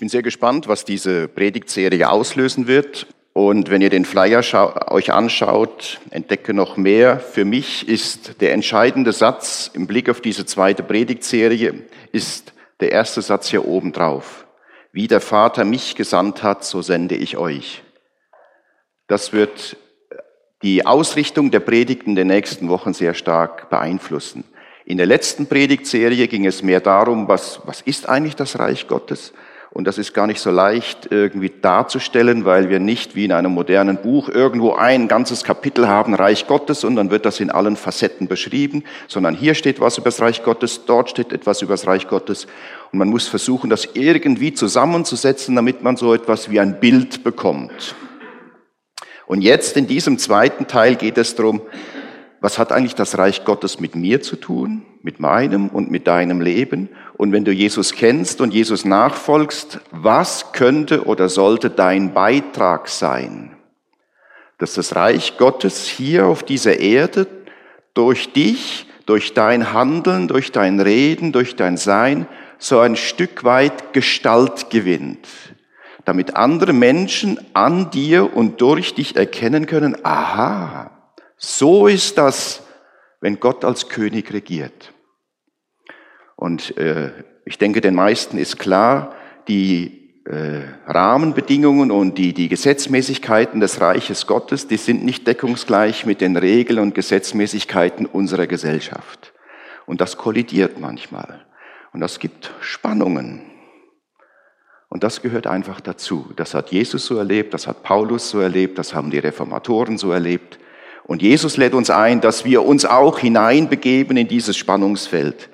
bin sehr gespannt, was diese Predigtserie auslösen wird. Und wenn ihr den Flyer euch anschaut, entdecke noch mehr. Für mich ist der entscheidende Satz im Blick auf diese zweite Predigtserie, ist der erste Satz hier oben drauf. Wie der Vater mich gesandt hat, so sende ich euch. Das wird die Ausrichtung der Predigten der nächsten Wochen sehr stark beeinflussen. In der letzten Predigtserie ging es mehr darum, was, was ist eigentlich das Reich Gottes? Und das ist gar nicht so leicht irgendwie darzustellen, weil wir nicht wie in einem modernen Buch irgendwo ein ganzes Kapitel haben, Reich Gottes, und dann wird das in allen Facetten beschrieben, sondern hier steht was über das Reich Gottes, dort steht etwas über das Reich Gottes. Und man muss versuchen, das irgendwie zusammenzusetzen, damit man so etwas wie ein Bild bekommt. Und jetzt in diesem zweiten Teil geht es darum, was hat eigentlich das Reich Gottes mit mir zu tun, mit meinem und mit deinem Leben? Und wenn du Jesus kennst und Jesus nachfolgst, was könnte oder sollte dein Beitrag sein? Dass das Reich Gottes hier auf dieser Erde durch dich, durch dein Handeln, durch dein Reden, durch dein Sein so ein Stück weit Gestalt gewinnt, damit andere Menschen an dir und durch dich erkennen können, aha, so ist das, wenn Gott als König regiert. Und äh, ich denke, den meisten ist klar, die äh, Rahmenbedingungen und die, die Gesetzmäßigkeiten des Reiches Gottes, die sind nicht deckungsgleich mit den Regeln und Gesetzmäßigkeiten unserer Gesellschaft. Und das kollidiert manchmal. Und das gibt Spannungen. Und das gehört einfach dazu. Das hat Jesus so erlebt, das hat Paulus so erlebt, das haben die Reformatoren so erlebt. Und Jesus lädt uns ein, dass wir uns auch hineinbegeben in dieses Spannungsfeld.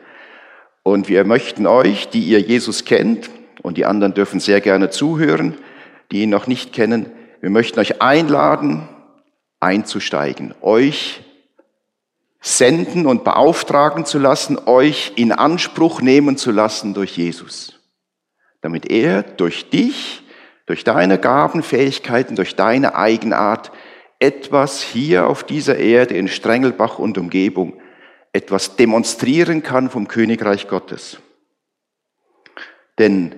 Und wir möchten euch, die ihr Jesus kennt, und die anderen dürfen sehr gerne zuhören, die ihn noch nicht kennen, wir möchten euch einladen, einzusteigen, euch senden und beauftragen zu lassen, euch in Anspruch nehmen zu lassen durch Jesus, damit er durch dich, durch deine Gaben, Fähigkeiten, durch deine Eigenart etwas hier auf dieser Erde in Strengelbach und Umgebung, etwas demonstrieren kann vom Königreich Gottes. Denn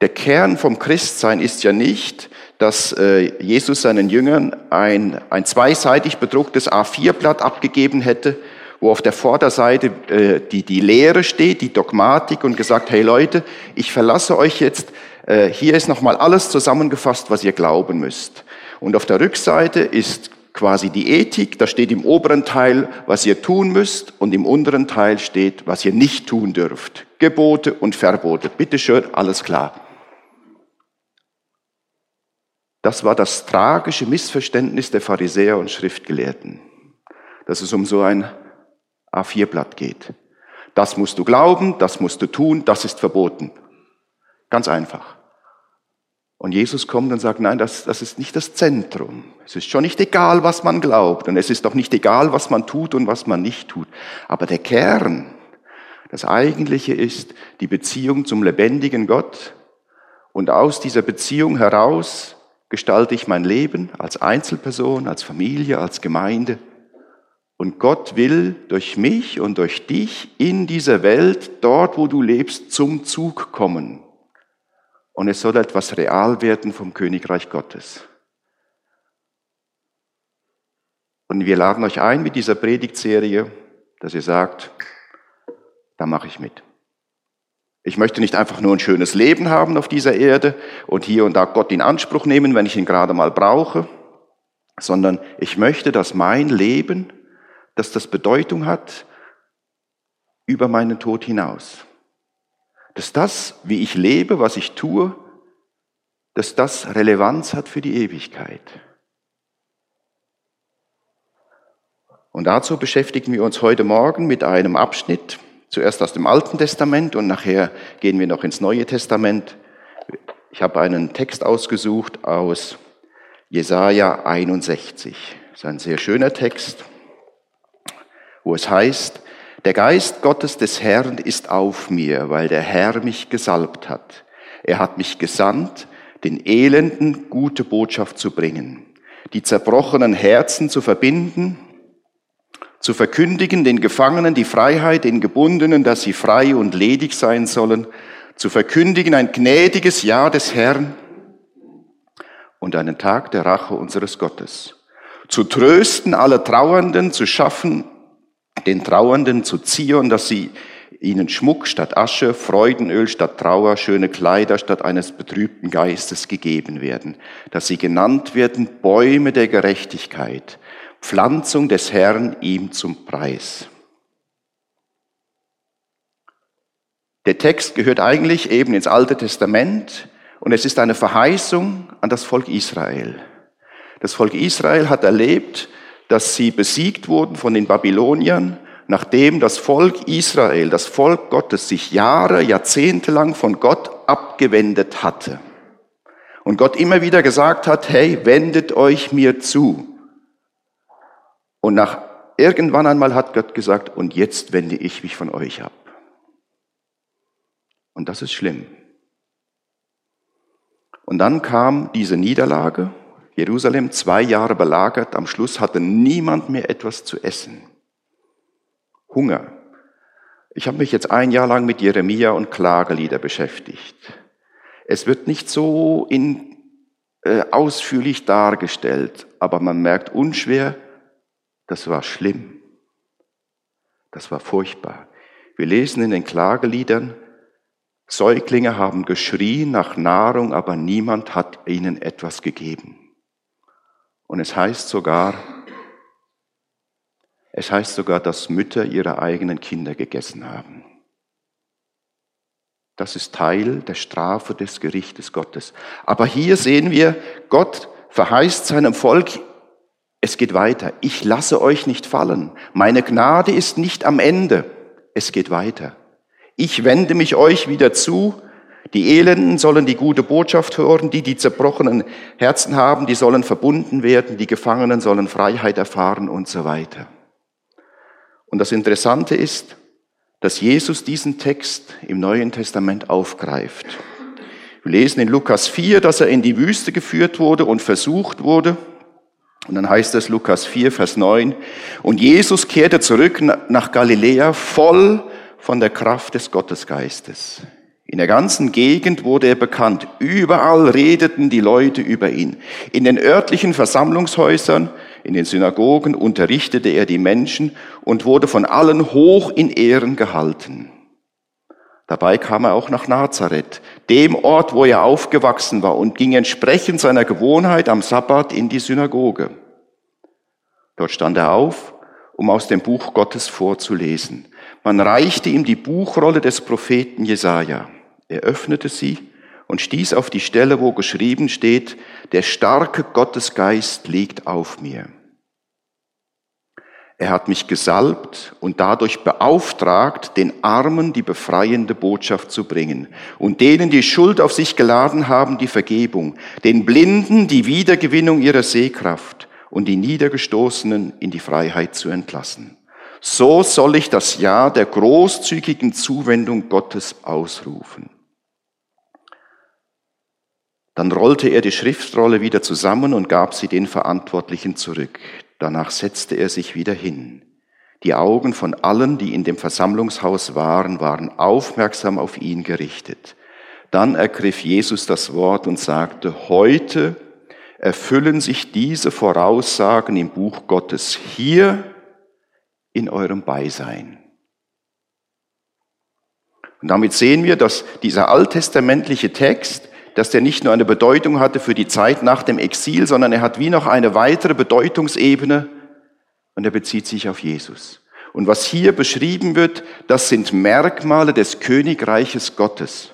der Kern vom Christsein ist ja nicht, dass äh, Jesus seinen Jüngern ein, ein zweiseitig bedrucktes A4-Blatt abgegeben hätte, wo auf der Vorderseite äh, die, die Lehre steht, die Dogmatik und gesagt, hey Leute, ich verlasse euch jetzt, äh, hier ist nochmal alles zusammengefasst, was ihr glauben müsst. Und auf der Rückseite ist quasi die Ethik, da steht im oberen Teil, was ihr tun müsst und im unteren Teil steht, was ihr nicht tun dürft. Gebote und Verbote. Bitte schön, alles klar. Das war das tragische Missverständnis der Pharisäer und Schriftgelehrten, dass es um so ein A4-Blatt geht. Das musst du glauben, das musst du tun, das ist verboten. Ganz einfach. Und Jesus kommt und sagt, nein, das, das ist nicht das Zentrum. Es ist schon nicht egal, was man glaubt. Und es ist auch nicht egal, was man tut und was man nicht tut. Aber der Kern, das Eigentliche ist die Beziehung zum lebendigen Gott. Und aus dieser Beziehung heraus gestalte ich mein Leben als Einzelperson, als Familie, als Gemeinde. Und Gott will durch mich und durch dich in dieser Welt, dort wo du lebst, zum Zug kommen und es soll etwas real werden vom Königreich Gottes. Und wir laden euch ein mit dieser Predigtserie, dass ihr sagt, da mache ich mit. Ich möchte nicht einfach nur ein schönes Leben haben auf dieser Erde und hier und da Gott in Anspruch nehmen, wenn ich ihn gerade mal brauche, sondern ich möchte, dass mein Leben, dass das Bedeutung hat über meinen Tod hinaus dass das, wie ich lebe, was ich tue, dass das Relevanz hat für die Ewigkeit. Und dazu beschäftigen wir uns heute Morgen mit einem Abschnitt, zuerst aus dem Alten Testament und nachher gehen wir noch ins Neue Testament. Ich habe einen Text ausgesucht aus Jesaja 61. Das ist ein sehr schöner Text, wo es heißt, der Geist Gottes des Herrn ist auf mir, weil der Herr mich gesalbt hat. Er hat mich gesandt, den Elenden gute Botschaft zu bringen, die zerbrochenen Herzen zu verbinden, zu verkündigen den Gefangenen die Freiheit, den Gebundenen, dass sie frei und ledig sein sollen, zu verkündigen ein gnädiges Jahr des Herrn und einen Tag der Rache unseres Gottes, zu trösten alle Trauernden, zu schaffen, den Trauernden zu ziehen, dass sie ihnen Schmuck statt Asche, Freudenöl statt Trauer, schöne Kleider statt eines betrübten Geistes gegeben werden, dass sie genannt werden Bäume der Gerechtigkeit, Pflanzung des Herrn ihm zum Preis. Der Text gehört eigentlich eben ins Alte Testament und es ist eine Verheißung an das Volk Israel. Das Volk Israel hat erlebt, dass sie besiegt wurden von den Babyloniern, nachdem das Volk Israel, das Volk Gottes, sich Jahre, Jahrzehnte lang von Gott abgewendet hatte. Und Gott immer wieder gesagt hat, hey, wendet euch mir zu. Und nach irgendwann einmal hat Gott gesagt, und jetzt wende ich mich von euch ab. Und das ist schlimm. Und dann kam diese Niederlage, Jerusalem zwei Jahre belagert, am Schluss hatte niemand mehr etwas zu essen. Hunger. Ich habe mich jetzt ein Jahr lang mit Jeremia und Klagelieder beschäftigt. Es wird nicht so in, äh, ausführlich dargestellt, aber man merkt unschwer, das war schlimm. Das war furchtbar. Wir lesen in den Klageliedern, Säuglinge haben geschrien nach Nahrung, aber niemand hat ihnen etwas gegeben. Und es heißt sogar, es heißt sogar, dass Mütter ihre eigenen Kinder gegessen haben. Das ist Teil der Strafe des Gerichtes Gottes. Aber hier sehen wir, Gott verheißt seinem Volk, es geht weiter. Ich lasse euch nicht fallen. Meine Gnade ist nicht am Ende. Es geht weiter. Ich wende mich euch wieder zu. Die Elenden sollen die gute Botschaft hören, die, die zerbrochenen Herzen haben, die sollen verbunden werden, die Gefangenen sollen Freiheit erfahren und so weiter. Und das Interessante ist, dass Jesus diesen Text im Neuen Testament aufgreift. Wir lesen in Lukas 4, dass er in die Wüste geführt wurde und versucht wurde. Und dann heißt es Lukas 4, Vers 9, und Jesus kehrte zurück nach Galiläa voll von der Kraft des Gottesgeistes. In der ganzen Gegend wurde er bekannt. Überall redeten die Leute über ihn. In den örtlichen Versammlungshäusern, in den Synagogen unterrichtete er die Menschen und wurde von allen hoch in Ehren gehalten. Dabei kam er auch nach Nazareth, dem Ort, wo er aufgewachsen war, und ging entsprechend seiner Gewohnheit am Sabbat in die Synagoge. Dort stand er auf, um aus dem Buch Gottes vorzulesen. Man reichte ihm die Buchrolle des Propheten Jesaja. Er öffnete sie und stieß auf die Stelle, wo geschrieben steht, der starke Gottesgeist liegt auf mir. Er hat mich gesalbt und dadurch beauftragt, den Armen die befreiende Botschaft zu bringen und denen, die Schuld auf sich geladen haben, die Vergebung, den Blinden die Wiedergewinnung ihrer Sehkraft und die Niedergestoßenen in die Freiheit zu entlassen so soll ich das Jahr der großzügigen Zuwendung Gottes ausrufen. Dann rollte er die Schriftrolle wieder zusammen und gab sie den Verantwortlichen zurück. Danach setzte er sich wieder hin. Die Augen von allen, die in dem Versammlungshaus waren, waren aufmerksam auf ihn gerichtet. Dann ergriff Jesus das Wort und sagte, heute erfüllen sich diese Voraussagen im Buch Gottes. Hier in eurem Beisein. Und damit sehen wir, dass dieser alttestamentliche Text, dass der nicht nur eine Bedeutung hatte für die Zeit nach dem Exil, sondern er hat wie noch eine weitere Bedeutungsebene und er bezieht sich auf Jesus. Und was hier beschrieben wird, das sind Merkmale des Königreiches Gottes.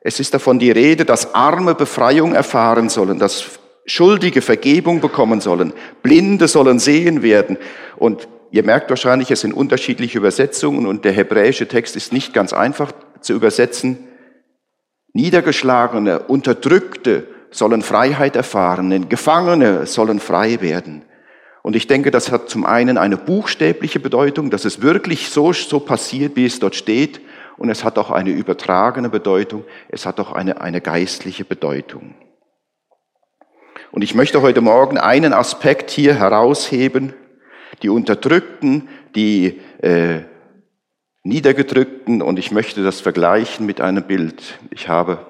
Es ist davon die Rede, dass Arme Befreiung erfahren sollen, dass Schuldige Vergebung bekommen sollen, Blinde sollen sehen werden und Ihr merkt wahrscheinlich, es sind unterschiedliche Übersetzungen und der hebräische Text ist nicht ganz einfach zu übersetzen. Niedergeschlagene, Unterdrückte sollen Freiheit erfahren, Gefangene sollen frei werden. Und ich denke, das hat zum einen eine buchstäbliche Bedeutung, dass es wirklich so, so passiert, wie es dort steht. Und es hat auch eine übertragene Bedeutung. Es hat auch eine, eine geistliche Bedeutung. Und ich möchte heute Morgen einen Aspekt hier herausheben, die Unterdrückten, die äh, Niedergedrückten und ich möchte das vergleichen mit einem Bild. Ich habe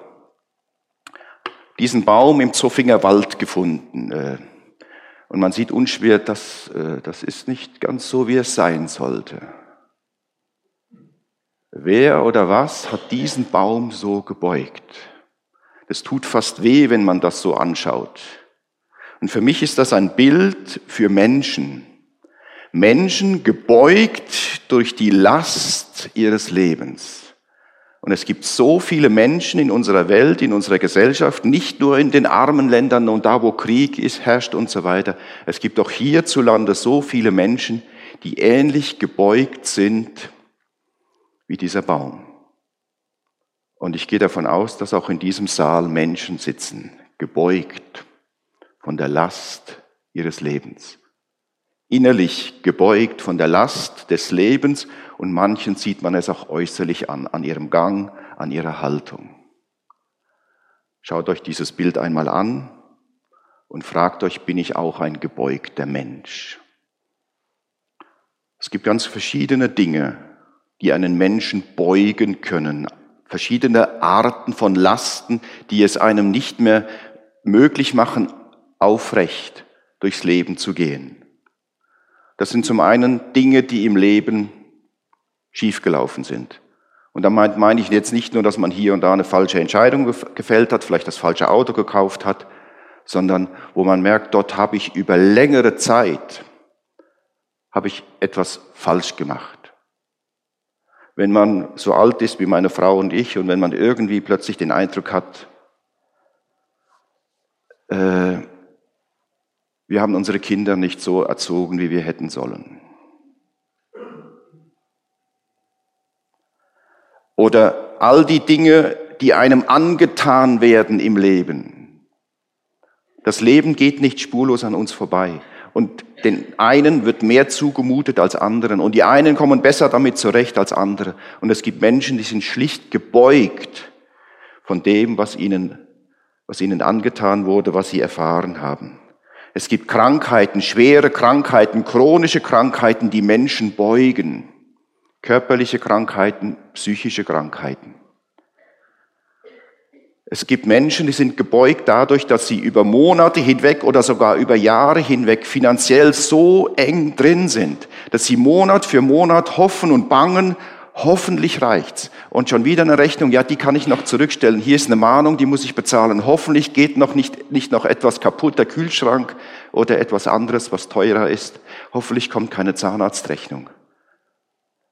diesen Baum im Zoffinger Wald gefunden. Äh, und man sieht unschwer, dass äh, das ist nicht ganz so, wie es sein sollte. Wer oder was hat diesen Baum so gebeugt? Das tut fast weh, wenn man das so anschaut. Und für mich ist das ein Bild für Menschen. Menschen gebeugt durch die Last ihres Lebens. Und es gibt so viele Menschen in unserer Welt, in unserer Gesellschaft, nicht nur in den armen Ländern und da, wo Krieg ist, herrscht und so weiter. Es gibt auch hierzulande so viele Menschen, die ähnlich gebeugt sind wie dieser Baum. Und ich gehe davon aus, dass auch in diesem Saal Menschen sitzen, gebeugt von der Last ihres Lebens. Innerlich gebeugt von der Last des Lebens und manchen sieht man es auch äußerlich an, an ihrem Gang, an ihrer Haltung. Schaut euch dieses Bild einmal an und fragt euch, bin ich auch ein gebeugter Mensch? Es gibt ganz verschiedene Dinge, die einen Menschen beugen können, verschiedene Arten von Lasten, die es einem nicht mehr möglich machen, aufrecht durchs Leben zu gehen. Das sind zum einen Dinge, die im Leben schiefgelaufen sind. Und da meine ich jetzt nicht nur, dass man hier und da eine falsche Entscheidung gefällt hat, vielleicht das falsche Auto gekauft hat, sondern wo man merkt, dort habe ich über längere Zeit, habe ich etwas falsch gemacht. Wenn man so alt ist wie meine Frau und ich und wenn man irgendwie plötzlich den Eindruck hat, äh, wir haben unsere Kinder nicht so erzogen, wie wir hätten sollen. Oder all die Dinge, die einem angetan werden im Leben. Das Leben geht nicht spurlos an uns vorbei. Und den einen wird mehr zugemutet als anderen. Und die einen kommen besser damit zurecht als andere. Und es gibt Menschen, die sind schlicht gebeugt von dem, was ihnen, was ihnen angetan wurde, was sie erfahren haben. Es gibt Krankheiten, schwere Krankheiten, chronische Krankheiten, die Menschen beugen körperliche Krankheiten, psychische Krankheiten. Es gibt Menschen, die sind gebeugt dadurch, dass sie über Monate hinweg oder sogar über Jahre hinweg finanziell so eng drin sind, dass sie Monat für Monat hoffen und bangen, hoffentlich reicht's. Und schon wieder eine Rechnung, ja, die kann ich noch zurückstellen. Hier ist eine Mahnung, die muss ich bezahlen. Hoffentlich geht noch nicht, nicht noch etwas kaputt, der Kühlschrank oder etwas anderes, was teurer ist. Hoffentlich kommt keine Zahnarztrechnung.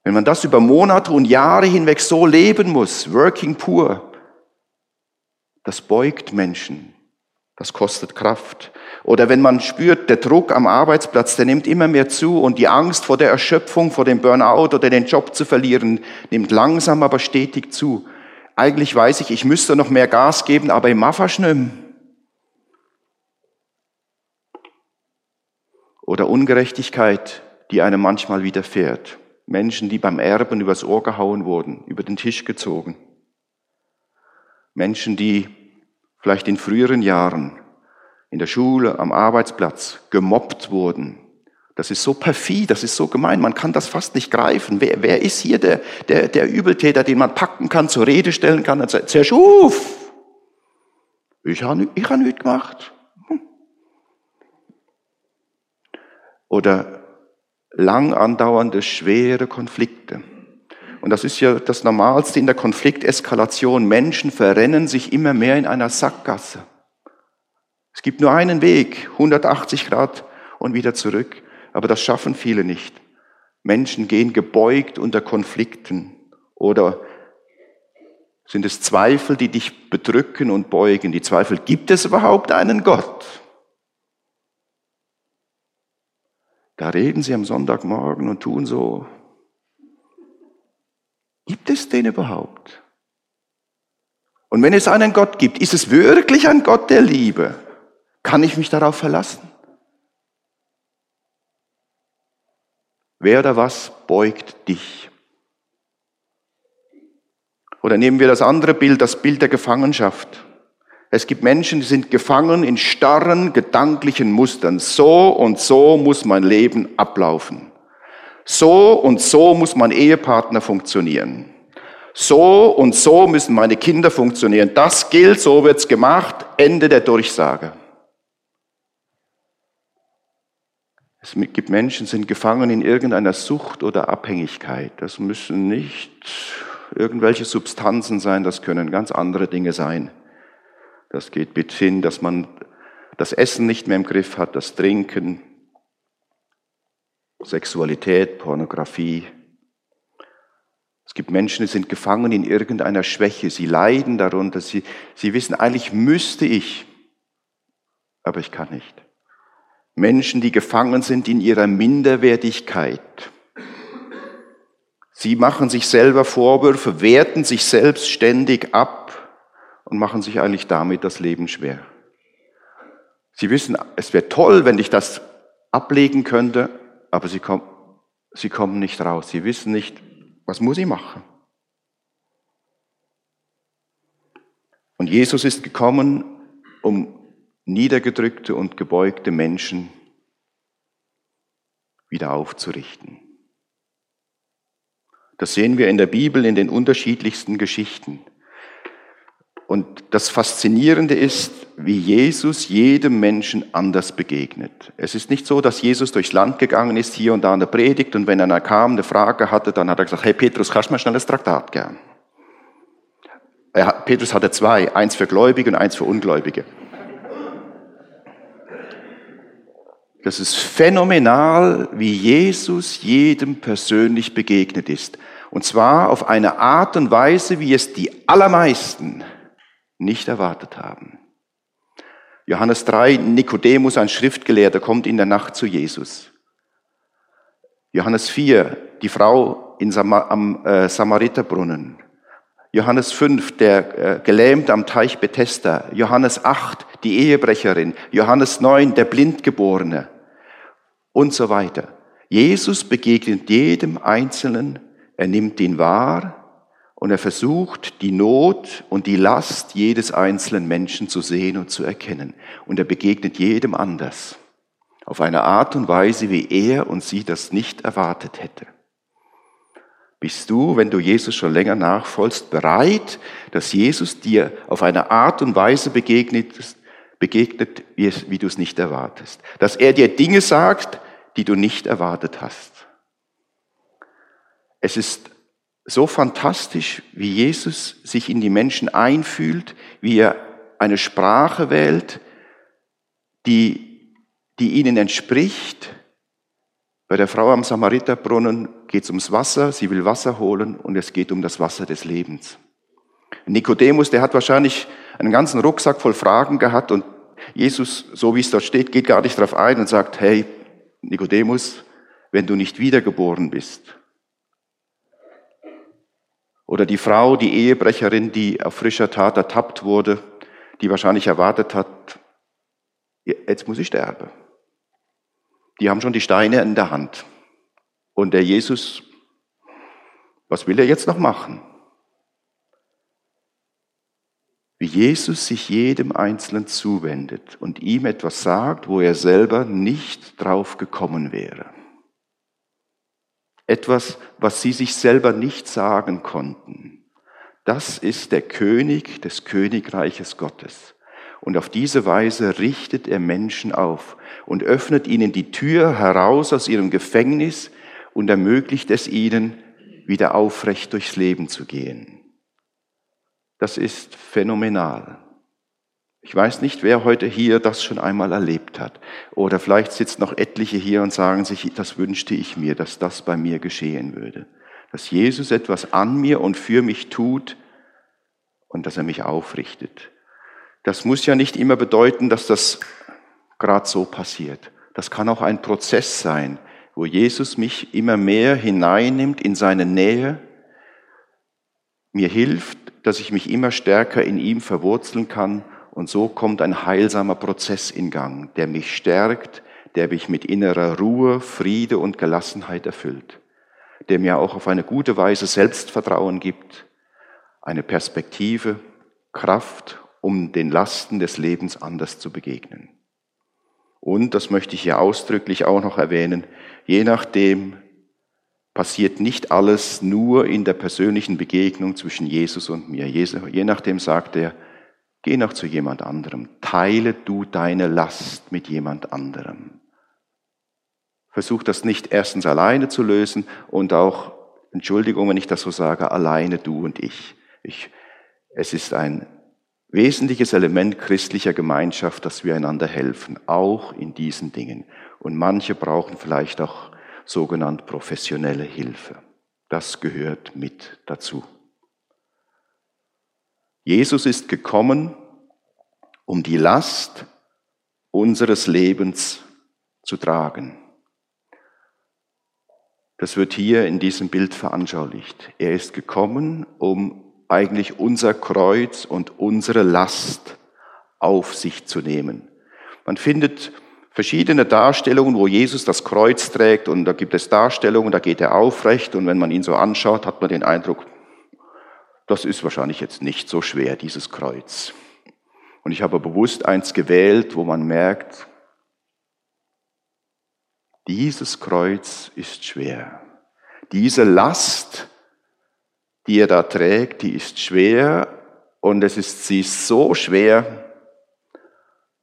Wenn man das über Monate und Jahre hinweg so leben muss, working poor, das beugt Menschen. Das kostet Kraft. Oder wenn man spürt, der Druck am Arbeitsplatz, der nimmt immer mehr zu und die Angst vor der Erschöpfung, vor dem Burnout oder den Job zu verlieren, nimmt langsam aber stetig zu. Eigentlich weiß ich, ich müsste noch mehr Gas geben, aber im Maffaschnüm. Oder Ungerechtigkeit, die einem manchmal widerfährt. Menschen, die beim Erben übers Ohr gehauen wurden, über den Tisch gezogen. Menschen, die vielleicht in früheren Jahren in der Schule, am Arbeitsplatz gemobbt wurden. Das ist so perfid, das ist so gemein, man kann das fast nicht greifen. Wer, wer ist hier der, der, der Übeltäter, den man packen kann, zur Rede stellen kann und sagt, sehr schuf, ich habe ich hab nichts gemacht. Hm. Oder lang andauernde, schwere Konflikte. Und das ist ja das Normalste in der Konflikteskalation. Menschen verrennen sich immer mehr in einer Sackgasse. Es gibt nur einen Weg, 180 Grad und wieder zurück. Aber das schaffen viele nicht. Menschen gehen gebeugt unter Konflikten. Oder sind es Zweifel, die dich bedrücken und beugen? Die Zweifel, gibt es überhaupt einen Gott? Da reden sie am Sonntagmorgen und tun so. Gibt es den überhaupt? Und wenn es einen Gott gibt, ist es wirklich ein Gott der Liebe? Kann ich mich darauf verlassen? Wer oder was beugt dich? Oder nehmen wir das andere Bild, das Bild der Gefangenschaft. Es gibt Menschen, die sind gefangen in starren gedanklichen Mustern. So und so muss mein Leben ablaufen. So und so muss mein Ehepartner funktionieren. So und so müssen meine Kinder funktionieren. Das gilt, so wird's gemacht. Ende der Durchsage. Es gibt Menschen, sind gefangen in irgendeiner Sucht oder Abhängigkeit. Das müssen nicht irgendwelche Substanzen sein, das können ganz andere Dinge sein. Das geht bis hin, dass man das Essen nicht mehr im Griff hat, das Trinken, Sexualität, Pornografie. Es gibt Menschen, die sind gefangen in irgendeiner Schwäche, sie leiden darunter, sie, sie wissen, eigentlich müsste ich, aber ich kann nicht. Menschen, die gefangen sind in ihrer Minderwertigkeit. Sie machen sich selber Vorwürfe, werten sich selbst ständig ab und machen sich eigentlich damit das Leben schwer. Sie wissen, es wäre toll, wenn ich das ablegen könnte, aber sie, kommen, sie kommen nicht raus. Sie wissen nicht, was muss ich machen. Und Jesus ist gekommen, um niedergedrückte und gebeugte Menschen wieder aufzurichten. Das sehen wir in der Bibel in den unterschiedlichsten Geschichten. Und das Faszinierende ist, wie Jesus jedem Menschen anders begegnet. Es ist nicht so, dass Jesus durchs Land gegangen ist, hier und da eine Predigt, und wenn einer kam, eine Frage hatte, dann hat er gesagt, hey Petrus, kannst du mal schnell das Traktat gern? Petrus hatte zwei, eins für Gläubige und eins für Ungläubige. Das ist phänomenal, wie Jesus jedem persönlich begegnet ist. Und zwar auf eine Art und Weise, wie es die allermeisten nicht erwartet haben. Johannes 3, Nikodemus, ein Schriftgelehrter, kommt in der Nacht zu Jesus. Johannes 4, die Frau in Sam am äh, Samariterbrunnen. Johannes 5, der äh, Gelähmte am Teich Bethesda. Johannes 8, die Ehebrecherin. Johannes 9, der Blindgeborene und so weiter. Jesus begegnet jedem Einzelnen, er nimmt ihn wahr und er versucht, die Not und die Last jedes einzelnen Menschen zu sehen und zu erkennen. Und er begegnet jedem anders, auf eine Art und Weise, wie er und sie das nicht erwartet hätte. Bist du, wenn du Jesus schon länger nachfolgst, bereit, dass Jesus dir auf eine Art und Weise begegnet, begegnet, wie, wie du es nicht erwartest? Dass er dir Dinge sagt, die du nicht erwartet hast. Es ist so fantastisch, wie Jesus sich in die Menschen einfühlt, wie er eine Sprache wählt, die, die ihnen entspricht. Bei der Frau am Samariterbrunnen geht es ums Wasser, sie will Wasser holen und es geht um das Wasser des Lebens. Nikodemus, der hat wahrscheinlich einen ganzen Rucksack voll Fragen gehabt und Jesus, so wie es dort steht, geht gar nicht darauf ein und sagt, hey, Nikodemus, wenn du nicht wiedergeboren bist. Oder die Frau, die Ehebrecherin, die auf frischer Tat ertappt wurde, die wahrscheinlich erwartet hat, jetzt muss ich sterben. Die haben schon die Steine in der Hand. Und der Jesus, was will er jetzt noch machen? Wie Jesus sich jedem Einzelnen zuwendet und ihm etwas sagt, wo er selber nicht drauf gekommen wäre. Etwas, was sie sich selber nicht sagen konnten. Das ist der König des Königreiches Gottes. Und auf diese Weise richtet er Menschen auf und öffnet ihnen die Tür heraus aus ihrem Gefängnis und ermöglicht es ihnen, wieder aufrecht durchs Leben zu gehen. Das ist phänomenal. Ich weiß nicht, wer heute hier das schon einmal erlebt hat. Oder vielleicht sitzen noch etliche hier und sagen sich, das wünschte ich mir, dass das bei mir geschehen würde. Dass Jesus etwas an mir und für mich tut und dass er mich aufrichtet. Das muss ja nicht immer bedeuten, dass das gerade so passiert. Das kann auch ein Prozess sein, wo Jesus mich immer mehr hineinnimmt in seine Nähe, mir hilft, dass ich mich immer stärker in ihm verwurzeln kann und so kommt ein heilsamer Prozess in Gang, der mich stärkt, der mich mit innerer Ruhe, Friede und Gelassenheit erfüllt, der mir auch auf eine gute Weise Selbstvertrauen gibt, eine Perspektive, Kraft, um den Lasten des Lebens anders zu begegnen. Und, das möchte ich hier ausdrücklich auch noch erwähnen, je nachdem, passiert nicht alles nur in der persönlichen Begegnung zwischen Jesus und mir. Je nachdem sagt er, geh noch zu jemand anderem, teile du deine Last mit jemand anderem. Versuch das nicht erstens alleine zu lösen und auch, Entschuldigung, wenn ich das so sage, alleine du und ich. ich es ist ein wesentliches Element christlicher Gemeinschaft, dass wir einander helfen, auch in diesen Dingen. Und manche brauchen vielleicht auch sogenannt professionelle Hilfe. Das gehört mit dazu. Jesus ist gekommen, um die Last unseres Lebens zu tragen. Das wird hier in diesem Bild veranschaulicht. Er ist gekommen, um eigentlich unser Kreuz und unsere Last auf sich zu nehmen. Man findet verschiedene Darstellungen, wo Jesus das Kreuz trägt und da gibt es Darstellungen, da geht er aufrecht und wenn man ihn so anschaut, hat man den Eindruck, das ist wahrscheinlich jetzt nicht so schwer, dieses Kreuz. Und ich habe bewusst eins gewählt, wo man merkt, dieses Kreuz ist schwer. Diese Last, die er da trägt, die ist schwer und es ist, sie ist so schwer,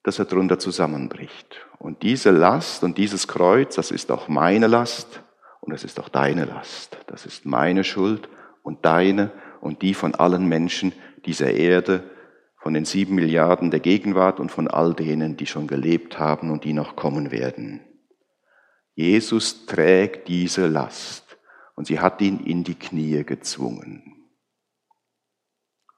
dass er drunter zusammenbricht. Und diese Last und dieses Kreuz, das ist auch meine Last und das ist auch deine Last. Das ist meine Schuld und deine und die von allen Menschen dieser Erde, von den sieben Milliarden der Gegenwart und von all denen, die schon gelebt haben und die noch kommen werden. Jesus trägt diese Last und sie hat ihn in die Knie gezwungen.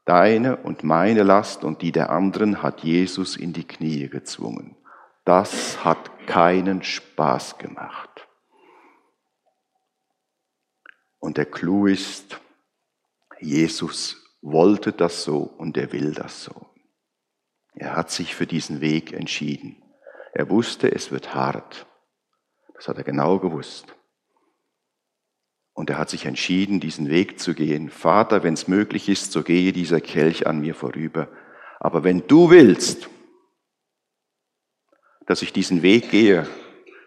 Deine und meine Last und die der anderen hat Jesus in die Knie gezwungen. Das hat keinen Spaß gemacht. Und der Clou ist, Jesus wollte das so und er will das so. Er hat sich für diesen Weg entschieden. Er wusste, es wird hart. Das hat er genau gewusst. Und er hat sich entschieden, diesen Weg zu gehen. Vater, wenn es möglich ist, so gehe dieser Kelch an mir vorüber. Aber wenn du willst, dass ich diesen Weg gehe,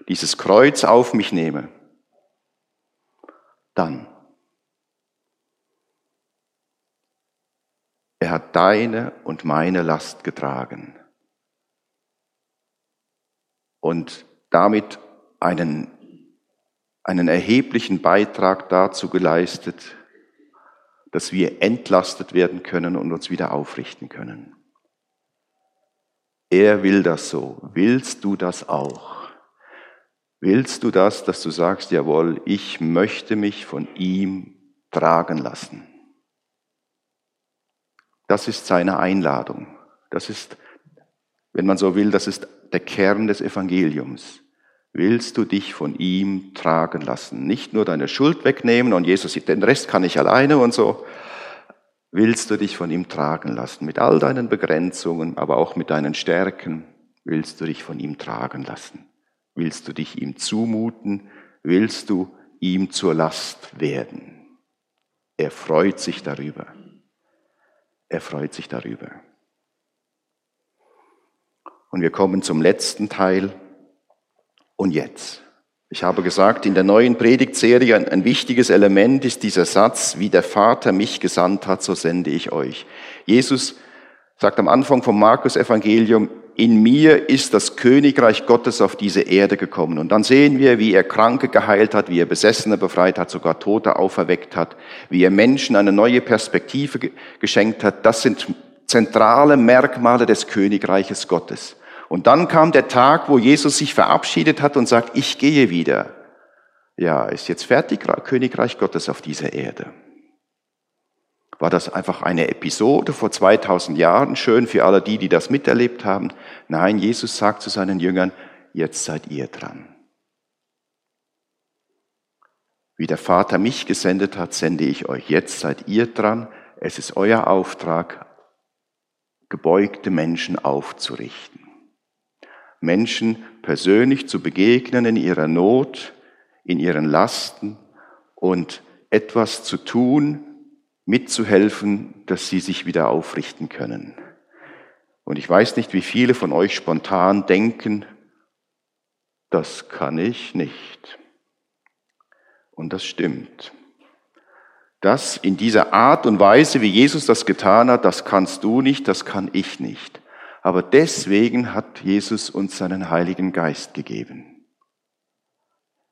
dieses Kreuz auf mich nehme, dann. Er hat deine und meine Last getragen und damit einen, einen erheblichen Beitrag dazu geleistet, dass wir entlastet werden können und uns wieder aufrichten können. Er will das so. Willst du das auch? Willst du das, dass du sagst, jawohl, ich möchte mich von ihm tragen lassen? Das ist seine Einladung. Das ist, wenn man so will, das ist der Kern des Evangeliums. Willst du dich von ihm tragen lassen? Nicht nur deine Schuld wegnehmen und Jesus, den Rest kann ich alleine und so, willst du dich von ihm tragen lassen. Mit all deinen Begrenzungen, aber auch mit deinen Stärken willst du dich von ihm tragen lassen. Willst du dich ihm zumuten? Willst du ihm zur Last werden? Er freut sich darüber. Er freut sich darüber. Und wir kommen zum letzten Teil. Und jetzt? Ich habe gesagt, in der neuen Predigtserie ein, ein, wichtiges Element ist dieser Satz, wie der Vater mich gesandt hat, so sende ich euch. Jesus sagt am Anfang vom Markus Evangelium, in mir ist das Königreich Gottes auf diese Erde gekommen. Und dann sehen wir, wie er Kranke geheilt hat, wie er Besessene befreit hat, sogar Tote auferweckt hat, wie er Menschen eine neue Perspektive geschenkt hat. Das sind zentrale Merkmale des Königreiches Gottes. Und dann kam der Tag, wo Jesus sich verabschiedet hat und sagt, ich gehe wieder. Ja, ist jetzt fertig, Königreich Gottes auf dieser Erde. War das einfach eine Episode vor 2000 Jahren, schön für alle die, die das miterlebt haben? Nein, Jesus sagt zu seinen Jüngern, jetzt seid ihr dran. Wie der Vater mich gesendet hat, sende ich euch. Jetzt seid ihr dran. Es ist euer Auftrag, gebeugte Menschen aufzurichten. Menschen persönlich zu begegnen in ihrer Not, in ihren Lasten und etwas zu tun, mitzuhelfen, dass sie sich wieder aufrichten können. Und ich weiß nicht, wie viele von euch spontan denken, das kann ich nicht. Und das stimmt. Das in dieser Art und Weise, wie Jesus das getan hat, das kannst du nicht, das kann ich nicht. Aber deswegen hat Jesus uns seinen Heiligen Geist gegeben.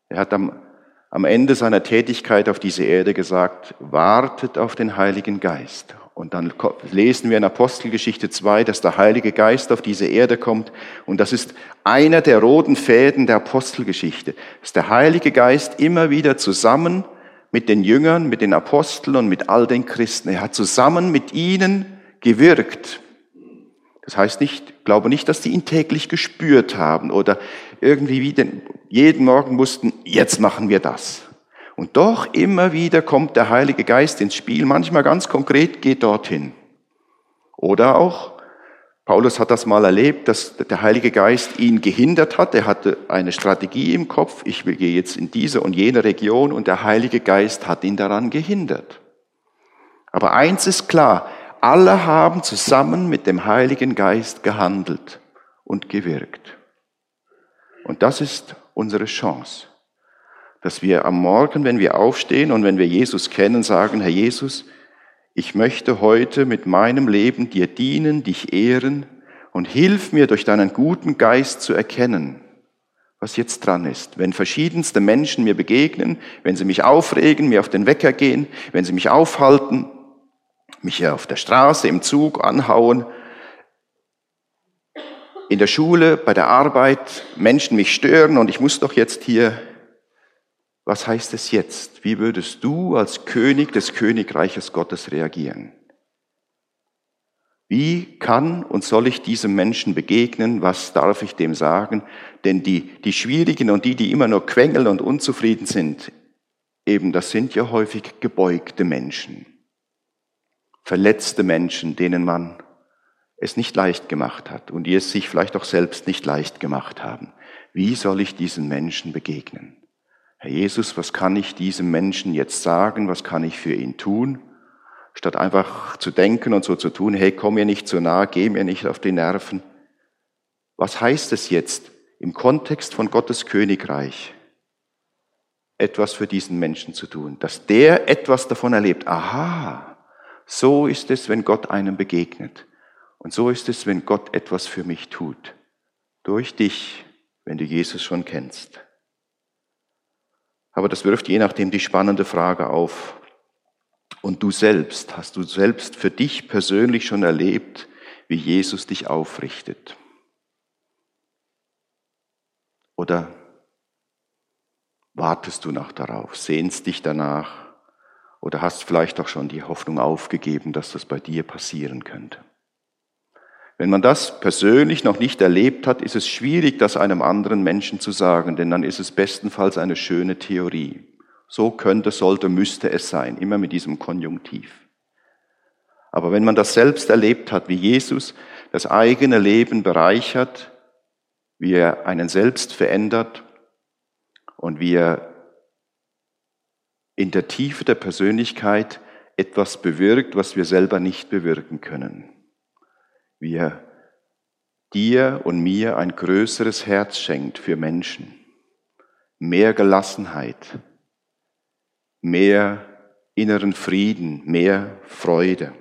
Er hat am, am Ende seiner Tätigkeit auf diese Erde gesagt, wartet auf den Heiligen Geist. Und dann lesen wir in Apostelgeschichte 2, dass der Heilige Geist auf diese Erde kommt. Und das ist einer der roten Fäden der Apostelgeschichte. Dass der Heilige Geist immer wieder zusammen mit den Jüngern, mit den Aposteln und mit all den Christen, er hat zusammen mit ihnen gewirkt. Das heißt nicht, glaube nicht, dass die ihn täglich gespürt haben oder irgendwie wie den, jeden Morgen mussten, jetzt machen wir das. Und doch immer wieder kommt der Heilige Geist ins Spiel, manchmal ganz konkret geht dorthin. Oder auch, Paulus hat das mal erlebt, dass der Heilige Geist ihn gehindert hat. Er hatte eine Strategie im Kopf, ich will gehe jetzt in diese und jene Region und der Heilige Geist hat ihn daran gehindert. Aber eins ist klar, alle haben zusammen mit dem Heiligen Geist gehandelt und gewirkt. Und das ist unsere Chance, dass wir am Morgen, wenn wir aufstehen und wenn wir Jesus kennen, sagen, Herr Jesus, ich möchte heute mit meinem Leben dir dienen, dich ehren und hilf mir durch deinen guten Geist zu erkennen, was jetzt dran ist. Wenn verschiedenste Menschen mir begegnen, wenn sie mich aufregen, mir auf den Wecker gehen, wenn sie mich aufhalten, mich auf der Straße, im Zug anhauen, in der Schule, bei der Arbeit Menschen mich stören und ich muss doch jetzt hier, was heißt es jetzt? Wie würdest du als König des Königreiches Gottes reagieren? Wie kann und soll ich diesem Menschen begegnen? Was darf ich dem sagen? Denn die, die Schwierigen und die, die immer nur quengeln und unzufrieden sind, eben das sind ja häufig gebeugte Menschen, verletzte Menschen, denen man es nicht leicht gemacht hat und die es sich vielleicht auch selbst nicht leicht gemacht haben. Wie soll ich diesen Menschen begegnen? Herr Jesus, was kann ich diesem Menschen jetzt sagen? Was kann ich für ihn tun? Statt einfach zu denken und so zu tun, hey, komm mir nicht zu nah, geh mir nicht auf die Nerven. Was heißt es jetzt im Kontext von Gottes Königreich, etwas für diesen Menschen zu tun, dass der etwas davon erlebt? Aha, so ist es, wenn Gott einem begegnet. Und so ist es, wenn Gott etwas für mich tut. Durch dich, wenn du Jesus schon kennst. Aber das wirft je nachdem die spannende Frage auf. Und du selbst, hast du selbst für dich persönlich schon erlebt, wie Jesus dich aufrichtet? Oder wartest du noch darauf, sehnst dich danach oder hast vielleicht auch schon die Hoffnung aufgegeben, dass das bei dir passieren könnte? Wenn man das persönlich noch nicht erlebt hat, ist es schwierig, das einem anderen Menschen zu sagen, denn dann ist es bestenfalls eine schöne Theorie. So könnte, sollte, müsste es sein, immer mit diesem Konjunktiv. Aber wenn man das selbst erlebt hat, wie Jesus das eigene Leben bereichert, wie er einen selbst verändert und wie er in der Tiefe der Persönlichkeit etwas bewirkt, was wir selber nicht bewirken können wie er dir und mir ein größeres Herz schenkt für Menschen, mehr Gelassenheit, mehr inneren Frieden, mehr Freude.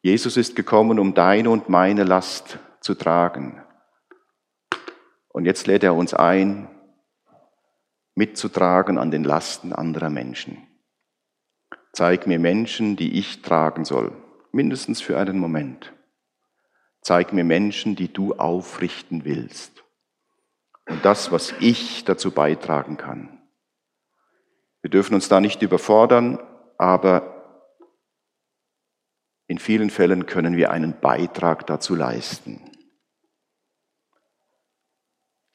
Jesus ist gekommen, um deine und meine Last zu tragen. Und jetzt lädt er uns ein, mitzutragen an den Lasten anderer Menschen. Zeig mir Menschen, die ich tragen soll mindestens für einen Moment. Zeig mir Menschen, die du aufrichten willst. Und das, was ich dazu beitragen kann. Wir dürfen uns da nicht überfordern, aber in vielen Fällen können wir einen Beitrag dazu leisten.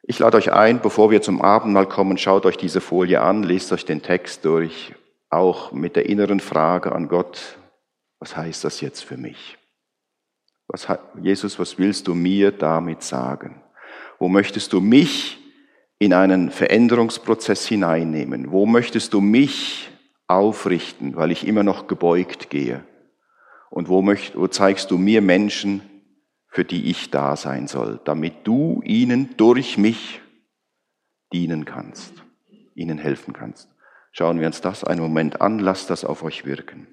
Ich lade euch ein, bevor wir zum Abendmahl kommen, schaut euch diese Folie an, lest euch den Text durch, auch mit der inneren Frage an Gott, was heißt das jetzt für mich? Was, Jesus, was willst du mir damit sagen? Wo möchtest du mich in einen Veränderungsprozess hineinnehmen? Wo möchtest du mich aufrichten, weil ich immer noch gebeugt gehe? Und wo, möcht, wo zeigst du mir Menschen, für die ich da sein soll, damit du ihnen durch mich dienen kannst? ihnen helfen kannst. Schauen wir uns das einen Moment an, lasst das auf euch wirken.